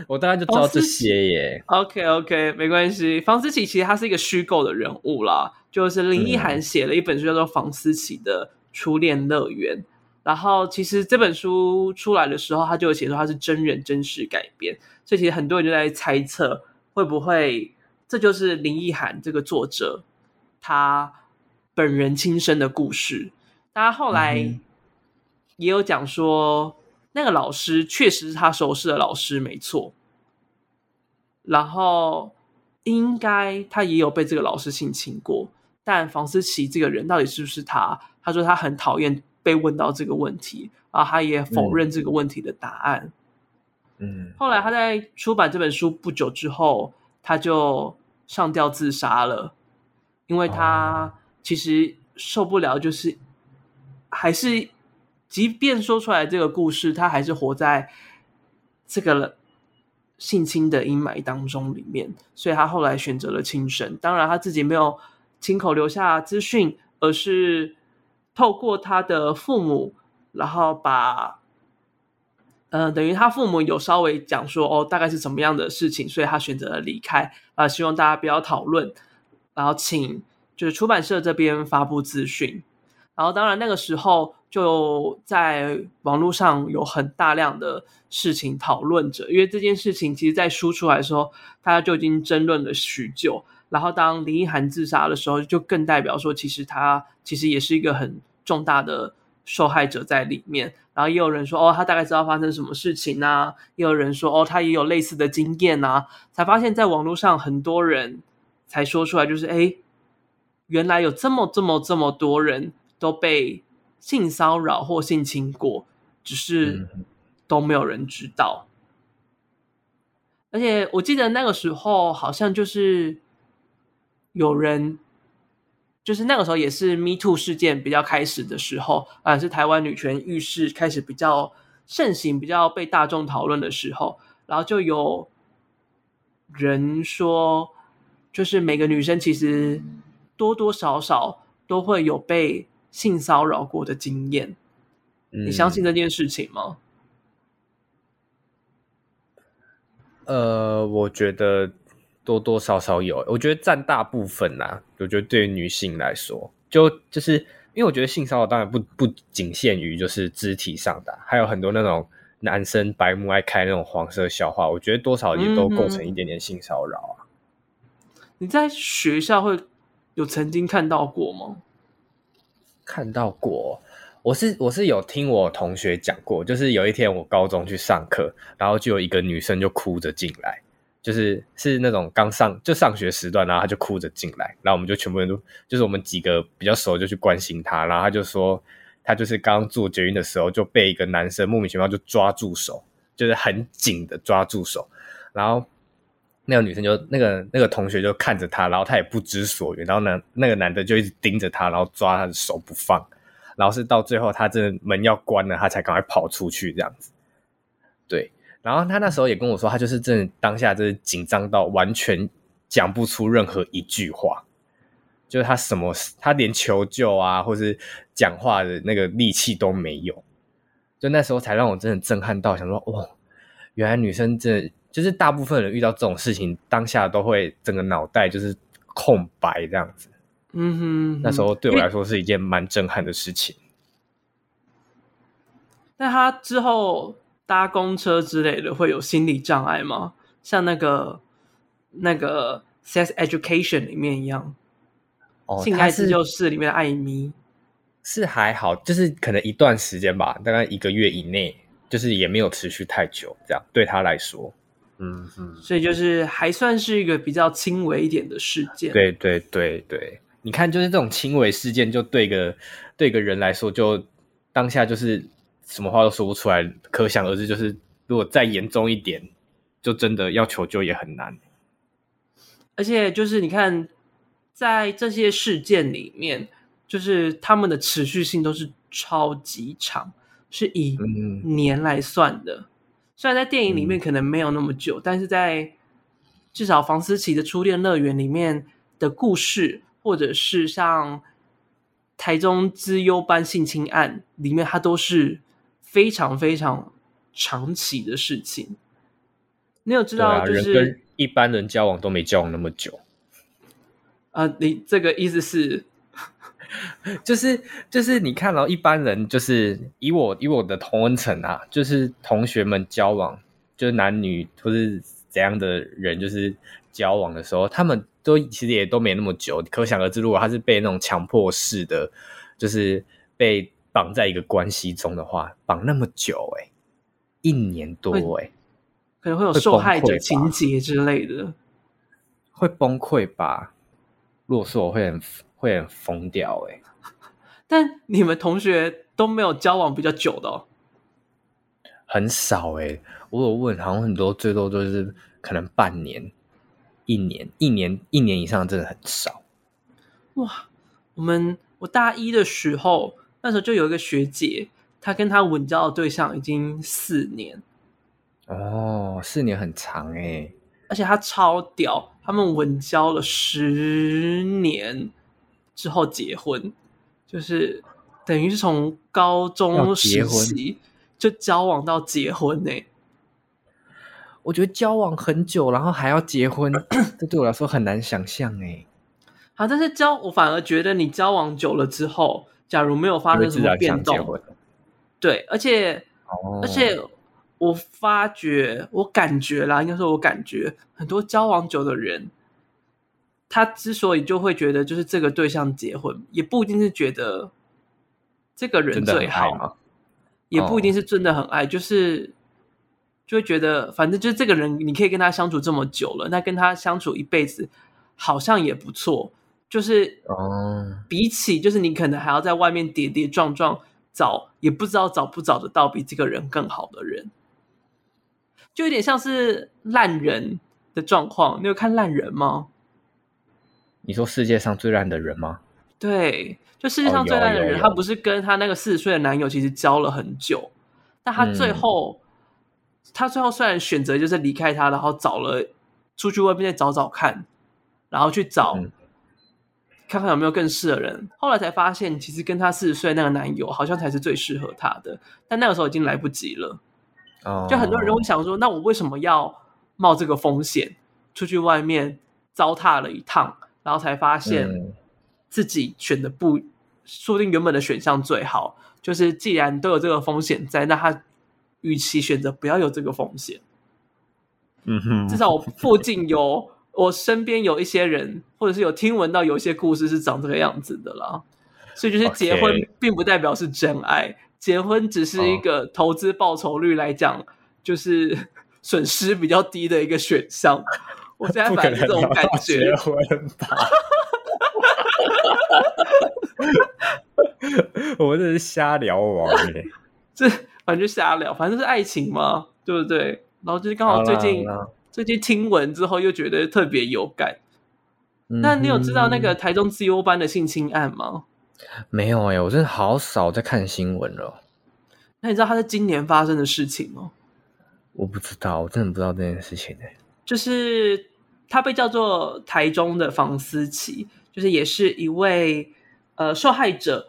我大概就知道这些耶。OK OK，没关系。房思琪其实他是一个虚构的人物啦，就是林奕含写了一本书叫做《房思琪的初恋乐园》，嗯，然后其实这本书出来的时候，他就有写说他是真人真事改编，所以其实很多人就在猜测，会不会这就是林奕涵这个作者他本人亲身的故事。大家后来也有讲说，那个老师确实是他熟识的老师，没错。然后应该他也有被这个老师性侵过，但房思琪这个人到底是不是他？他说他很讨厌被问到这个问题，啊他也否认这个问题的答案。嗯，后来他在出版这本书不久之后，他就上吊自杀了，因为他其实受不了，就是。还是，即便说出来这个故事，他还是活在这个性侵的阴霾当中里面，所以他后来选择了轻生。当然，他自己没有亲口留下资讯，而是透过他的父母，然后把，嗯、等于他父母有稍微讲说，哦，大概是怎么样的事情，所以他选择了离开。啊，希望大家不要讨论，然后请就是出版社这边发布资讯。然后，当然那个时候就在网络上有很大量的事情讨论着，因为这件事情其实，在书出来的时候，大家就已经争论了许久。然后，当林奕涵自杀的时候，就更代表说，其实他其实也是一个很重大的受害者在里面，然后也有人说哦，他大概知道发生什么事情啊，也有人说哦，他也有类似的经验啊，才发现，在网络上很多人才说出来，就是哎，原来有这么这么这么多人都被性骚扰或性侵过，只是都没有人知道。而且我记得那个时候好像就是有人。就是那个时候，也是 Me Too 事件比较开始的时候，啊，是台湾女权意识开始比较盛行、比较被大众讨论的时候，然后就有人说，就是每个女生其实多多少少都会有被性骚扰过的经验。嗯，你相信这件事情吗？呃，我觉得。多多少少有，我觉得占大部分呐、啊。我觉得对于女性来说，就就是因为我觉得性骚扰当然不不仅限于就是肢体上的，还有很多那种男生白目爱开那种黄色笑话，我觉得多少也都构成一点点性骚扰啊。嗯、你在学校会有曾经看到过吗？看到过，我是我是有听我同学讲过，就是有一天我高中去上课，然后就有一个女生就哭着进来。就是是那种刚上就上学时段，然后他就哭着进来，然后我们就全部人都就是我们几个比较熟就去关心他，然后他就说他就是刚坐捷运的时候就被一个男生莫名其妙就抓住手，就是很紧的抓住手，然后那个女生就那个那个同学就看着他，然后他也不知所云，然后呢那个男的就一直盯着他，然后抓他的手不放，然后是到最后他这门要关了，他才赶快跑出去这样子，然后他那时候也跟我说，他就是真的当下就是紧张到完全讲不出任何一句话，就是他什么他连求救啊，或是讲话的那个力气都没有。就那时候才让我真的震撼到，想说哦，原来女生真的就是大部分人遇到这种事情，当下都会整个脑袋就是空白这样子。嗯哼，那时候对我来说是一件蛮震撼的事情。那他之后。搭公车之类的会有心理障碍吗？像那个那个《Sex Education》里面一样，哦，性爱自救室里面的艾米是还好，就是可能一段时间吧，大概一个月以内，就是也没有持续太久，这样对他来说，嗯嗯，所以就是还算是一个比较轻微一点的事件。对对对对，你看，就是这种轻微事件，就对个对个人来说，就当下就是。什么话都说不出来，可想而知，就是如果再严重一点，就真的要求救也很难。而且就是你看，在这些事件里面，就是他们的持续性都是超级长，是以年来算的。嗯、虽然在电影里面可能没有那么久，嗯、但是在至少房思琪的初恋乐园里面的故事，或者是像台中资优班性侵案里面，它都是。非常非常长期的事情，你有知道？就是、啊、人跟一般人交往都没交往那么久啊、呃！你这个意思是，*laughs* 就是就是你看到一般人，就是以我以我的同温层啊，就是同学们交往，就是男女或是怎样的人，就是交往的时候，他们都其实也都没那么久。可想而知，如果他是被那种强迫式的，就是被。绑在一个关系中的话，绑那么久哎、欸，一年多哎、欸，可能会有受害者情节之类的，会崩溃吧？如果说我会很会很疯掉哎、欸，但你们同学都没有交往比较久的哦，很少哎、欸，我有问，好像很多最多就是可能半年、一年、一年、一年以上，真的很少。哇，我们我大一的时候。那时候就有一个学姐，她跟她稳交的对象已经四年，哦，四年很长诶，而且她超屌，他们稳交了十年之后结婚，就是等于是从高中时期就交往到结婚呢。我觉得交往很久，然后还要结婚，这对我来说很难想象诶。好，但是交我反而觉得你交往久了之后。假如没有发生什么变动，对，而且、哦、而且我发觉，我感觉啦，应该说我感觉很多交往久的人，他之所以就会觉得就是这个对象结婚，也不一定是觉得这个人最好，也不一定是真的很爱，就是就会觉得，反正就是这个人，你可以跟他相处这么久了，那跟他相处一辈子好像也不错。就是哦，比起就是你可能还要在外面跌跌撞撞找，也不知道找不找得到比这个人更好的人，就有点像是烂人的状况。你有看烂人吗？你说世界上最烂的人吗？对，就世界上最烂的人，他不是跟他那个四十岁的男友其实交了很久，但他最后，嗯、他最后虽然选择就是离开他，然后找了出去外面再找找看，然后去找。嗯看看有没有更适合的人，后来才发现，其实跟她四十岁那个男友好像才是最适合她的，但那个时候已经来不及了。哦，就很多人会想说，那我为什么要冒这个风险出去外面糟蹋了一趟，然后才发现自己选的不，说不定原本的选项最好。就是既然都有这个风险在，那他与其选择不要有这个风险，嗯哼，至少我附近有。我身边有一些人，或者是有听闻到有一些故事是长这个样子的啦，所以就是结婚并不代表是真爱.结婚只是一个投资报酬率来讲，哦、就是 *laughs* 损失比较低的一个选项。我现在反正这种感觉，结婚吧，*laughs* 我们这是瞎聊王耶，*laughs* 这反正就瞎聊，反正是爱情嘛，对不对？然后就是刚好最近。最近听闻之后，又觉得特别有感。那你有知道那个台中资优班的性侵案吗？没有哎、欸，我真的好少在看新闻了。那你知道他是今年发生的事情吗？我不知道，我真的不知道这件事情哎、欸。就是他被叫做台中的房思琪，就是也是一位呃受害者，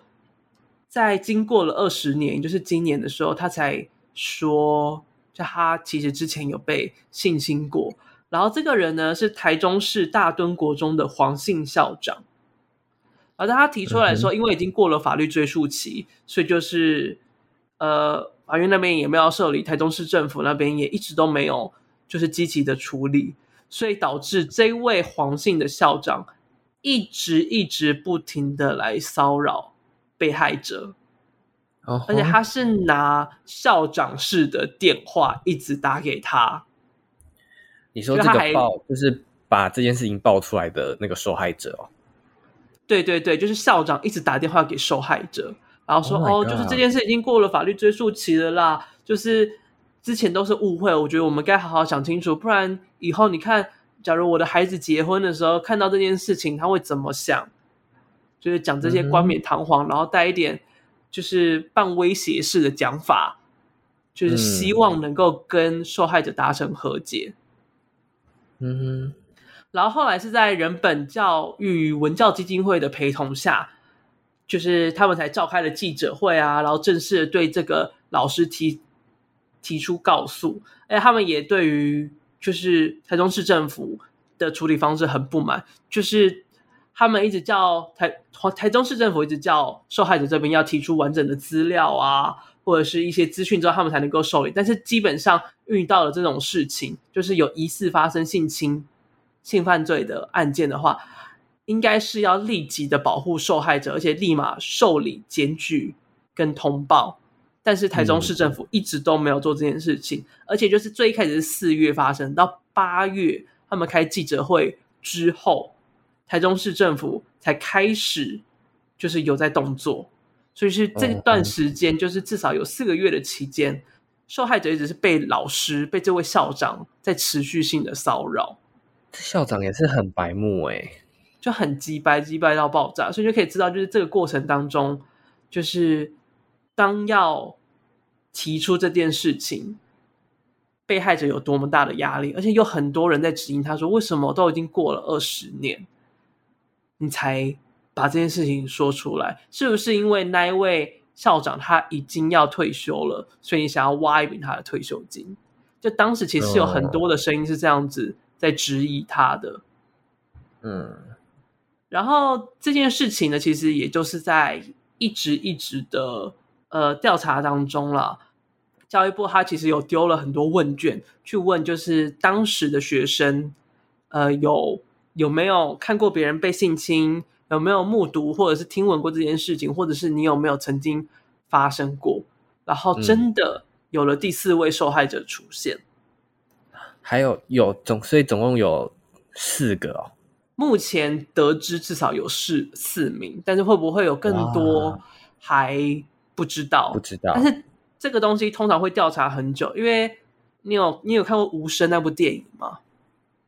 在经过了二十年，就是今年的时候，他才说。就他其实之前有被性侵过，然后这个人呢是台中市大墩国中的黄姓校长，而当他提出来说，因为已经过了法律追诉期，所以就是呃法院那边也没有受理，台中市政府那边也一直都没有就是积极的处理，所以导致这位黄姓的校长一直一直不停的来骚扰被害者。而且他是拿校长室的电话一直打给他。你说这个报就是把这件事情爆出来的那个受害者哦？对对对，就是校长一直打电话给受害者，然后说：“ oh、哦，就是这件事已经过了法律追诉期了啦，就是之前都是误会，我觉得我们该好好想清楚，不然以后你看，假如我的孩子结婚的时候看到这件事情，他会怎么想？就是讲这些冠冕堂皇，嗯、然后带一点。”就是半威胁式的讲法，就是希望能够跟受害者达成和解。嗯哼，然后后来是在人本教育文教基金会的陪同下，就是他们才召开了记者会啊，然后正式对这个老师提提出告诉。哎，他们也对于就是台中市政府的处理方式很不满，就是。他们一直叫台台中市政府一直叫受害者这边要提出完整的资料啊，或者是一些资讯之后，他们才能够受理。但是基本上遇到了这种事情，就是有疑似发生性侵、性犯罪的案件的话，应该是要立即的保护受害者，而且立马受理检举跟通报。但是台中市政府一直都没有做这件事情，而且就是最一开始是四月发生，到八月他们开记者会之后。台中市政府才开始，就是有在动作，所以是这段时间，就是至少有四个月的期间，受害者一直是被老师、被这位校长在持续性的骚扰。这校长也是很白目哎，就很鸡掰，鸡掰到爆炸，所以就可以知道，就是这个过程当中，就是当要提出这件事情，被害者有多么大的压力，而且有很多人在质疑他说，为什么都已经过了二十年。你才把这件事情说出来，是不是因为那一位校长他已经要退休了，所以你想要挖一笔他的退休金？就当时其实有很多的声音是这样子在质疑他的。嗯，然后这件事情呢，其实也就是在一直一直的呃调查当中了。教育部他其实有丢了很多问卷去问，就是当时的学生，呃有。有没有看过别人被性侵？有有没有目睹或者是听闻过这件事情，或者是你有没有曾经发生过？然后真的有了第四位受害者出现，嗯、还有有总所以总共有四个哦。目前得知至少有四四名，但是会不会有更多还不知道，不知道。但是这个东西通常会调查很久，因为你有你有看过《无声》那部电影吗？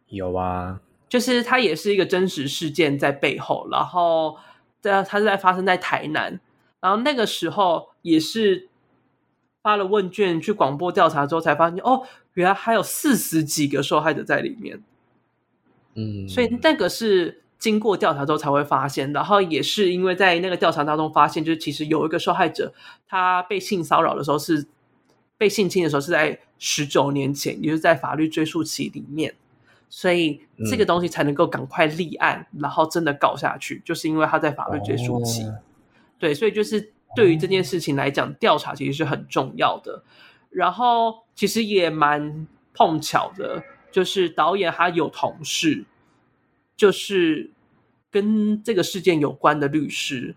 有啊，就是它也是一个真实事件在背后，然后在它是在发生在台南，然后那个时候也是发了问卷去广播调查之后才发现，哦，原来还有四十几个受害者在里面。嗯，所以那个是经过调查之后才会发现，然后也是因为在那个调查当中发现，就是其实有一个受害者，他被性骚扰的时候是被性侵的时候是在十九年前，也就是在法律追溯期里面，所以这个东西才能够赶快立案，嗯、然后真的告下去，就是因为他在法律追诉期。哦、对，所以就是对于这件事情来讲，调查其实是很重要的。然后其实也蛮碰巧的。就是导演他有同事，就是跟这个事件有关的律师，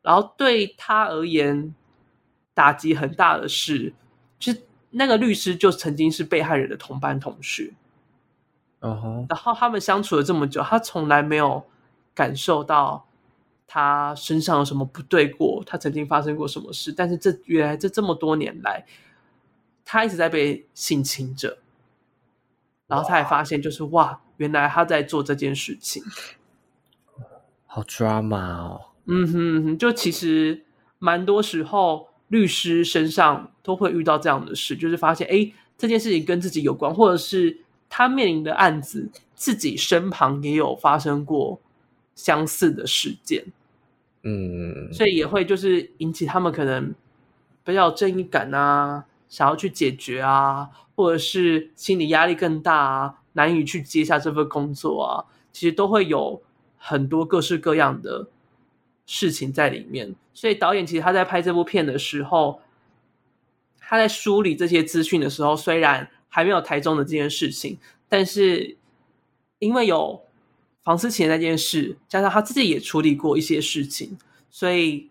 然后对他而言打击很大的是，就是那个律师就曾经是被害人的同班同学，然后他们相处了这么久，他从来没有感受到他身上有什么不对过，他曾经发生过什么事，但是这原来这这么多年来，他一直在被性侵着。然后他也发现，就是哇，哇，原来他在做这件事情，好 drama 哦。嗯哼哼，就其实蛮多时候律师身上都会遇到这样的事，就是发现哎，这件事情跟自己有关，或者是他面临的案子，自己身旁也有发生过相似的事件。嗯，所以也会就是引起他们可能比较有正义感啊，想要去解决啊。或者是心理压力更大啊，难以去接下这份工作啊，其实都会有很多各式各样的事情在里面。所以导演其实他在拍这部片的时候，他在梳理这些资讯的时候，虽然还没有台中的这件事情，但是因为有房思琪那件事，加上他自己也处理过一些事情，所以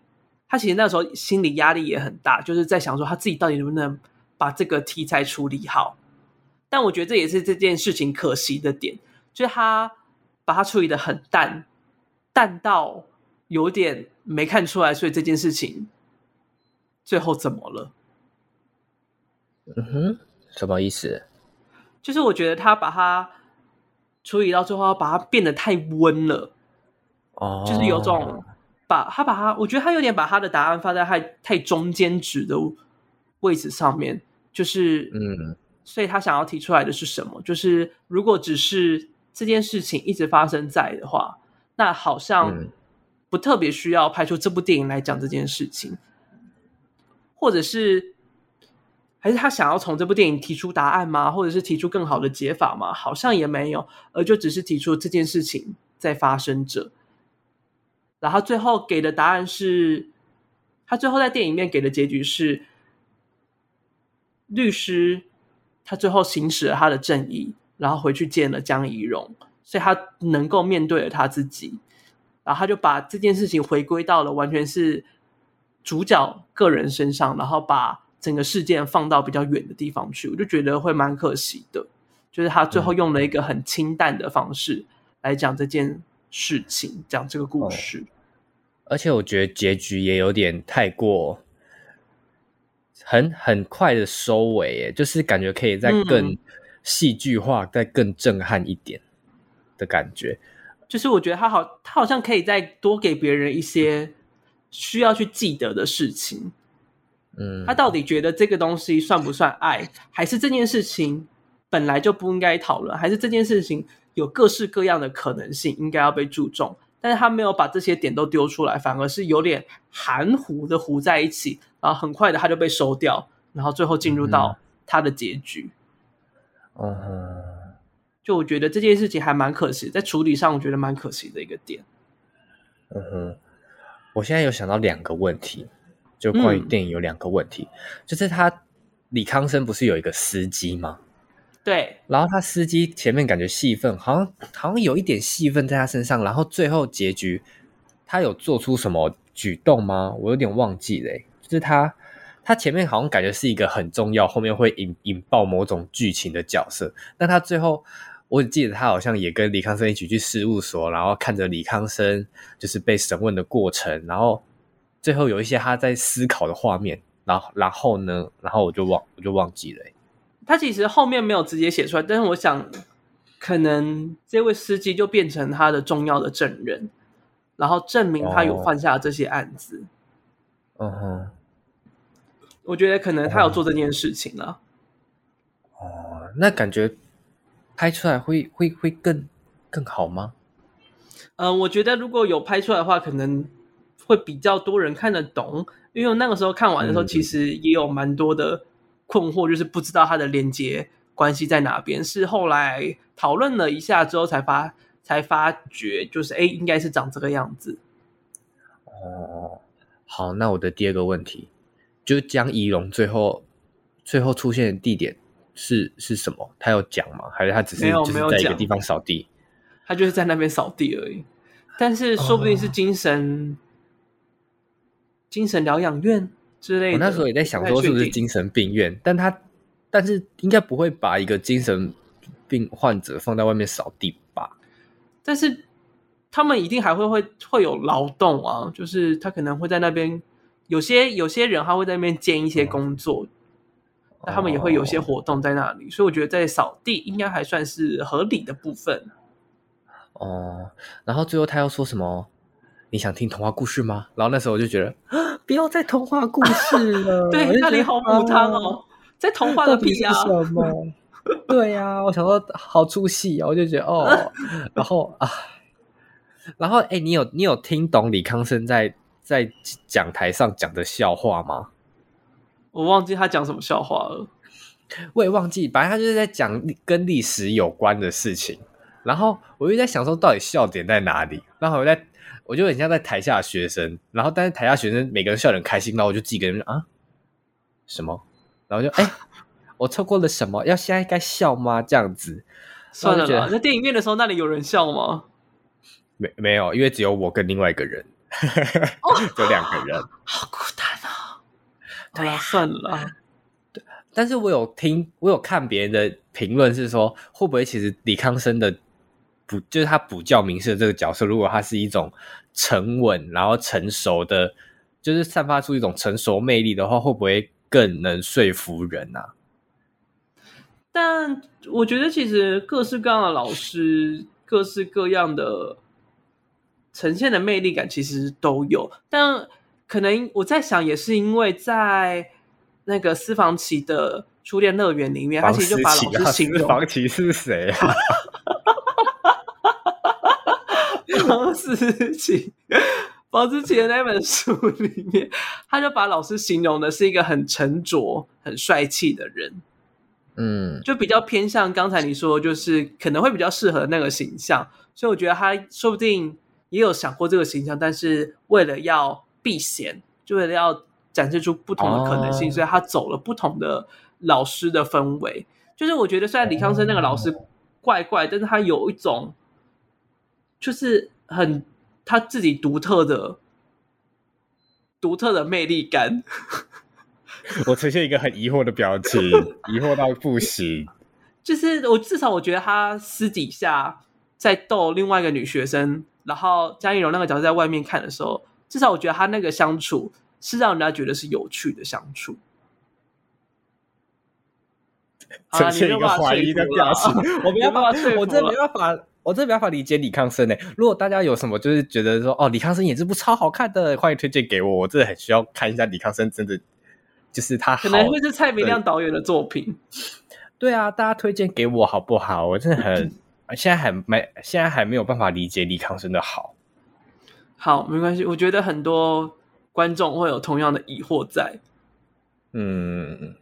他其实那时候心理压力也很大，就是在想说他自己到底能不能。把这个题材处理好，但我觉得这也是这件事情可惜的点，就是他把它处理得很淡，淡到有点没看出来，所以这件事情最后怎么了？嗯哼，什么意思？就是我觉得他把它处理到最后，把它变得太温了，哦，就是有种把他把他，我觉得他有点把他的答案放在太太中间值的位置上面。就是，嗯，所以他想要提出来的是什么？就是如果只是这件事情一直发生在的话，那好像不特别需要拍出这部电影来讲这件事情，或者是还是他想要从这部电影提出答案吗？或者是提出更好的解法吗？好像也没有，而就只是提出这件事情在发生着，然后最后给的答案是，他最后在电影里面给的结局是。律师他最后行使了他的正义，然后回去见了江怡蓉，所以他能够面对了他自己，然后他就把这件事情回归到了完全是主角个人身上，然后把整个事件放到比较远的地方去，我就觉得会蛮可惜的，就是他最后用了一个很清淡的方式来讲这件事情，讲这个故事，哦，而且我觉得结局也有点太过。很很快的收尾，耶，就是感觉可以再更戏剧化，嗯、再更震撼一点的感觉。就是我觉得他好，他好像可以再多给别人一些需要去记得的事情。嗯，他到底觉得这个东西算不算爱，还是这件事情本来就不应该讨论，还是这件事情有各式各样的可能性应该要被注重？但是他没有把这些点都丢出来，反而是有点含糊的糊在一起，然后很快的他就被收掉，然后最后进入到他的结局。嗯哼，就我觉得这件事情还蛮可惜，在处理上我觉得蛮可惜的一个点。嗯哼，我现在有想到两个问题，就关于电影有两个问题，嗯、就是他李康生不是有一个司机吗？对，然后他司机前面感觉戏份好像好像有一点戏份在他身上，然后最后结局他有做出什么举动吗？我有点忘记了，就是他他前面好像感觉是一个很重要，后面会引引爆某种剧情的角色，但他最后。我记得他好像也跟李康生一起去事务所，然后看着李康生就是被审问的过程，然后最后有一些他在思考的画面，然后然后呢，然后我就忘我就忘记了。他其实后面没有直接写出来，但是我想可能这位司机就变成他的重要的证人，然后证明他有犯下这些案子。嗯哼，我觉得可能他有做这件事情了。哦，那感觉。拍出来会会会更更好吗？嗯、呃，我觉得如果有拍出来的话，可能会比较多人看得懂。因为我那个时候看完的时候，其实也有蛮多的困惑，就是不知道它的连接关系在哪边。是后来讨论了一下之后，才发才发觉，就是哎，应该是长这个样子。哦，好，那我的第二个问题，就是江宜龙最后最后出现的地点。是是什么？他有讲吗？还是他只是就是在一个地方扫地？他就是在那边扫地而已。但是说不定是精神、哦、精神疗养院之类的。我那时候也在想说是不是精神病院，但他但是应该不会把一个精神病患者放在外面扫地吧？但是他们一定还会会会有劳动啊，就是他可能会在那边有些有些人他会在那边兼一些工作。嗯那他们也会有些活动在那里，oh. 所以我觉得在扫地应该还算是合理的部分。哦，oh. 然后最后他又说什么？你想听童话故事吗？然后那时候我就觉得，不要再童话故事 *laughs* 了。对，那里好母汤哦，在童话的屁啊！什么？*laughs* 对呀、啊，我想说好出戏啊，我就觉得哦，*laughs* 然后啊，然后哎，你有你有听懂李康生在在讲台上讲的笑话吗？我忘记他讲什么笑话了，我也忘记，反正他就是在讲跟历史有关的事情。然后我就在想说，到底笑点在哪里？然后我在，我就很像在台下学生，然后但是台下学生每个人笑得很开心，然后我就自己跟啊什么，然后就哎、*laughs* 欸，我错过了什么？要现在该笑吗？这样子算了啦。在电影院的时候，那里有人笑吗？没没有，因为只有我跟另外一个人，*laughs* 就两个人，*laughs* 好孤单啊。对啊，算了。对，但是我有听，我有看别人的评论，是说会不会其实李康生的补，就是他补教名士的这个角色，如果他是一种沉稳然后成熟的，就是散发出一种成熟魅力的话，会不会更能说服人啊？但我觉得其实各式各样的老师，各式各样的呈现的魅力感其实都有，但。可能我在想，也是因为在那个私房奇的初恋乐园里面，他其实就把老师形容。私房奇是谁啊？房思琪，方思琪的那本书里面，他就把老师形容的是一个很沉着、很帅气的人。嗯，就比较偏向刚才你说，就是可能会比较适合那个形象。所以我觉得他说不定也有想过这个形象，但是为了要。避嫌，就为了要展示出不同的可能性，oh. 所以他走了不同的老师的氛围。就是我觉得，虽然李康生那个老师怪怪，oh. 但是他有一种就是很他自己独特的、独特的魅力感。*laughs* 我呈现一个很疑惑的表情，疑惑到不行。就是我至少我觉得他私底下在逗另外一个女学生，然后江一柔那个角色在外面看的时候。至少我觉得他那个相处是让人家觉得是有趣的相处，呈现一个怀疑的表情。*laughs* 我没办法，我真没办法，我真没办法理解李康生诶。如果大家有什么就是觉得说哦，李康生演这部超好看的，欢迎推荐给我。我真的很需要看一下李康生，真的就是他可能会是蔡明亮导演的作品。对啊，大家推荐给我好不好？我真的很现在还没现在还没有办法理解李康生的好。好，没关系。我觉得很多观众会有同样的疑惑在。嗯，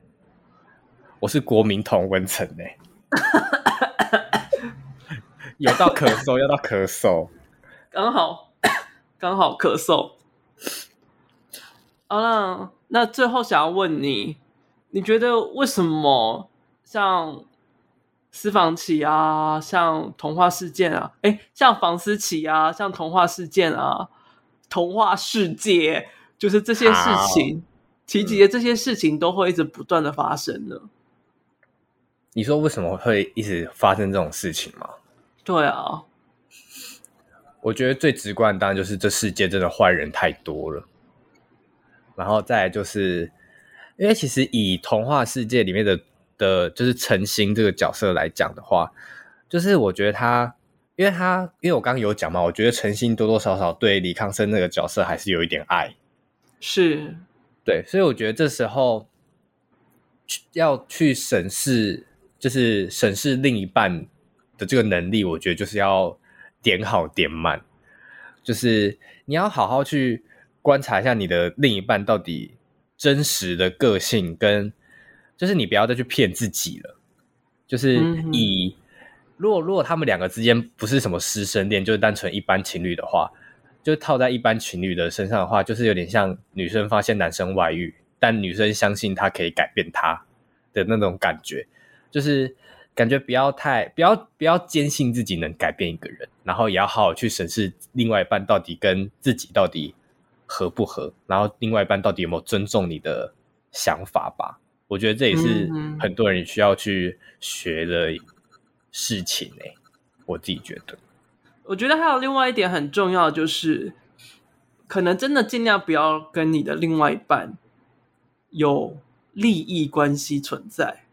我是国民同文层呢，*laughs* *laughs* 有到咳嗽，要到咳嗽，刚好 *coughs* 刚好咳嗽。好了，那最后想要问你，你觉得为什么像私房奇啊，像童话事件啊，哎，像房思琪啊，像童话事件啊，童话世界，就是这些事情，奇迹的这些事情都会一直不断的发生呢。你说为什么会一直发生这种事情吗？对啊，我觉得最直观的当然就是这世界真的坏人太多了，然后再来就是，因为其实以童话世界里面的的，就是陈星这个角色来讲的话，就是我觉得他，因为他，因为我刚刚有讲嘛，我觉得陈星多多少少对李康生那个角色还是有一点爱，是，对，所以我觉得这时候要去审视。就是审视另一半的这个能力，我觉得就是要点好点满。就是你要好好去观察一下你的另一半到底真实的个性，跟就是你不要再去骗自己了。就是以如果如果他们两个之间不是什么师生恋，就是单纯一般情侣的话，就套在一般情侣的身上的话，就是有点像女生发现男生外遇，但女生相信他可以改变他的那种感觉。就是感觉不要太不要不要坚信自己能改变一个人，然后也要好好去审视另外一半到底跟自己到底合不合，然后另外一半到底有没有尊重你的想法吧。我觉得这也是很多人需要去学的事情欸，我自己觉得。我觉得还有另外一点很重要，就是可能真的尽量不要跟你的另外一半有利益关系存在。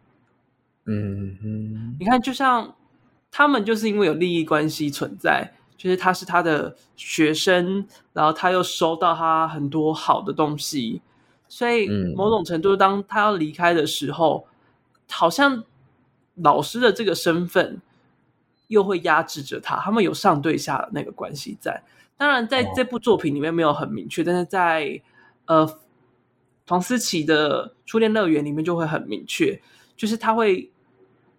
嗯哼，你看，就像他们就是因为有利益关系存在，就是他是他的学生，然后他又收到他很多好的东西，所以某种程度，当他要离开的时候，好像老师的这个身份又会压制着他。他们有上对下的那个关系在。当然，在这部作品里面没有很明确，但是在呃房思琪的初恋乐园里面就会很明确，就是他会。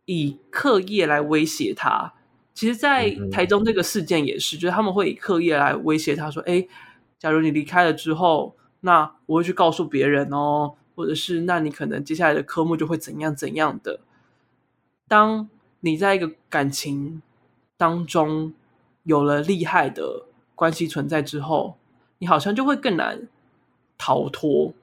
以课业来威胁他，其实，在台中这个事件也是，嗯、就是他们会以课业来威胁他，说：“哎，假如你离开了之后，那我会去告诉别人哦，或者是那你可能接下来的科目就会怎样怎样的。”当你在一个感情当中有了厉害的关系存在之后，你好像就会更难逃脱。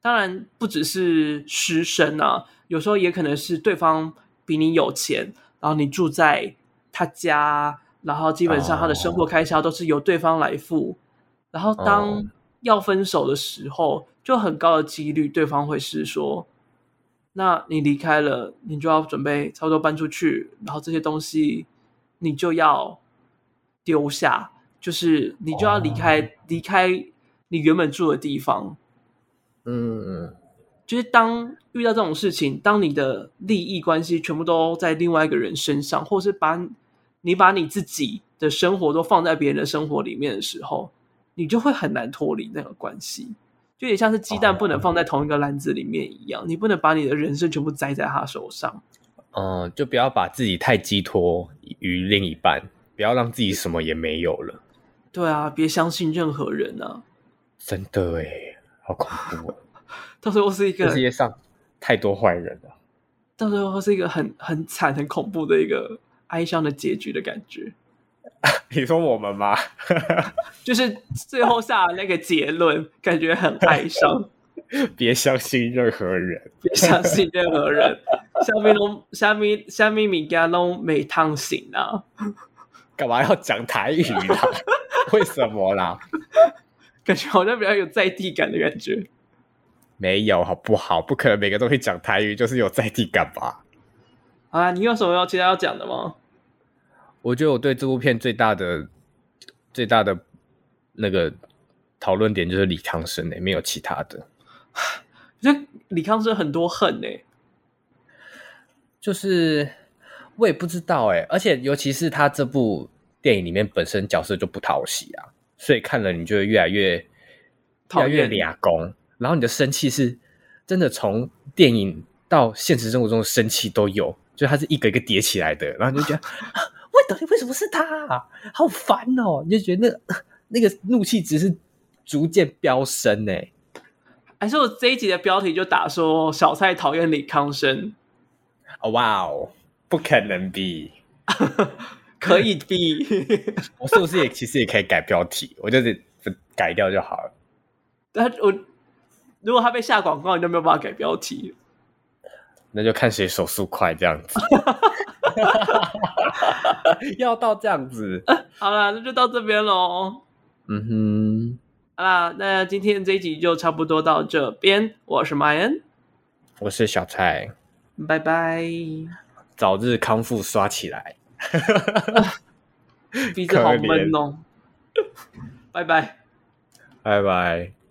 当然，不只是师生啊，有时候也可能是对方。比你有钱，然后你住在他家，然后基本上他的生活开销都是由对方来付。Oh. 然后当要分手的时候，就很高的几率对方会是说：“那你离开了，你就要准备差不多搬出去，然后这些东西你就要丢下，就是你就要离开，oh. 离开你原本住的地方。”嗯嗯。就是当遇到这种事情，当你的利益关系全部都在另外一个人身上，或是把你把你自己的生活都放在别人的生活里面的时候，你就会很难脱离那个关系。就也像是鸡蛋不能放在同一个篮子里面一样，你不能把你的人生全部栽在他手上。嗯，就不要把自己太寄托于另一半，不要让自己什么也没有了。对啊，别相信任何人啊！真的诶，好恐怖。到时候是一个世界上太多坏人了，到时候是一个很很惨、很恐怖的一个哀伤的结局的感觉。*laughs* 你说我们吗？*laughs* 就是最后下的那个结论，感觉很哀伤。*laughs* 别相信任何人，别相信任何人。虾米龙虾米虾米米加龙没烫醒啊？干嘛要讲台语啦？为什么啦？感觉好像比较有在地感的感觉。没有好不好？不可能每个都会讲台语，就是有在地感吧？啊，你有什么要其他要讲的吗？我觉得我对这部片最大的、最大的那个讨论点就是李康生诶，没有其他的。我觉得李康生很多恨诶，就是我也不知道诶，而且尤其是他这部电影里面本身角色就不讨喜啊，所以看了你就会越来越越来越俩攻。然后你的生气是真的从电影到现实生活中的生气都有，就它是一个一个叠起来的，然后你就觉得，*laughs* 为到底为什么是他啊？好烦哦！你就觉得那那个怒气值是逐渐飙升呢？还是我这一集的标题就打说小蔡讨厌李康生？哦哇哦，不可能 be，*laughs* 可以 be，*laughs* 我是不是也其实也可以改标题？我就是。改掉就好了。但我如果他被下广告，你就没有办法改标题。那就看谁手速快，这样子。*laughs* 要到这样子，好了，那就到这边喽。嗯哼，好啦，那今天这一集就差不多到这边。我是麦恩，我是小蔡，拜拜，早日康复，刷起来。*laughs* 鼻子好闷哦，拜拜，拜拜。